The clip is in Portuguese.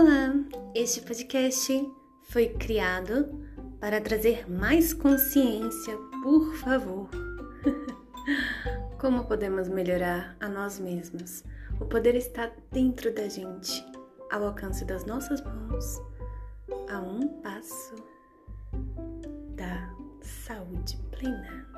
Olá, este podcast foi criado para trazer mais consciência, por favor. Como podemos melhorar a nós mesmos? O poder está dentro da gente, ao alcance das nossas mãos, a um passo da saúde plena.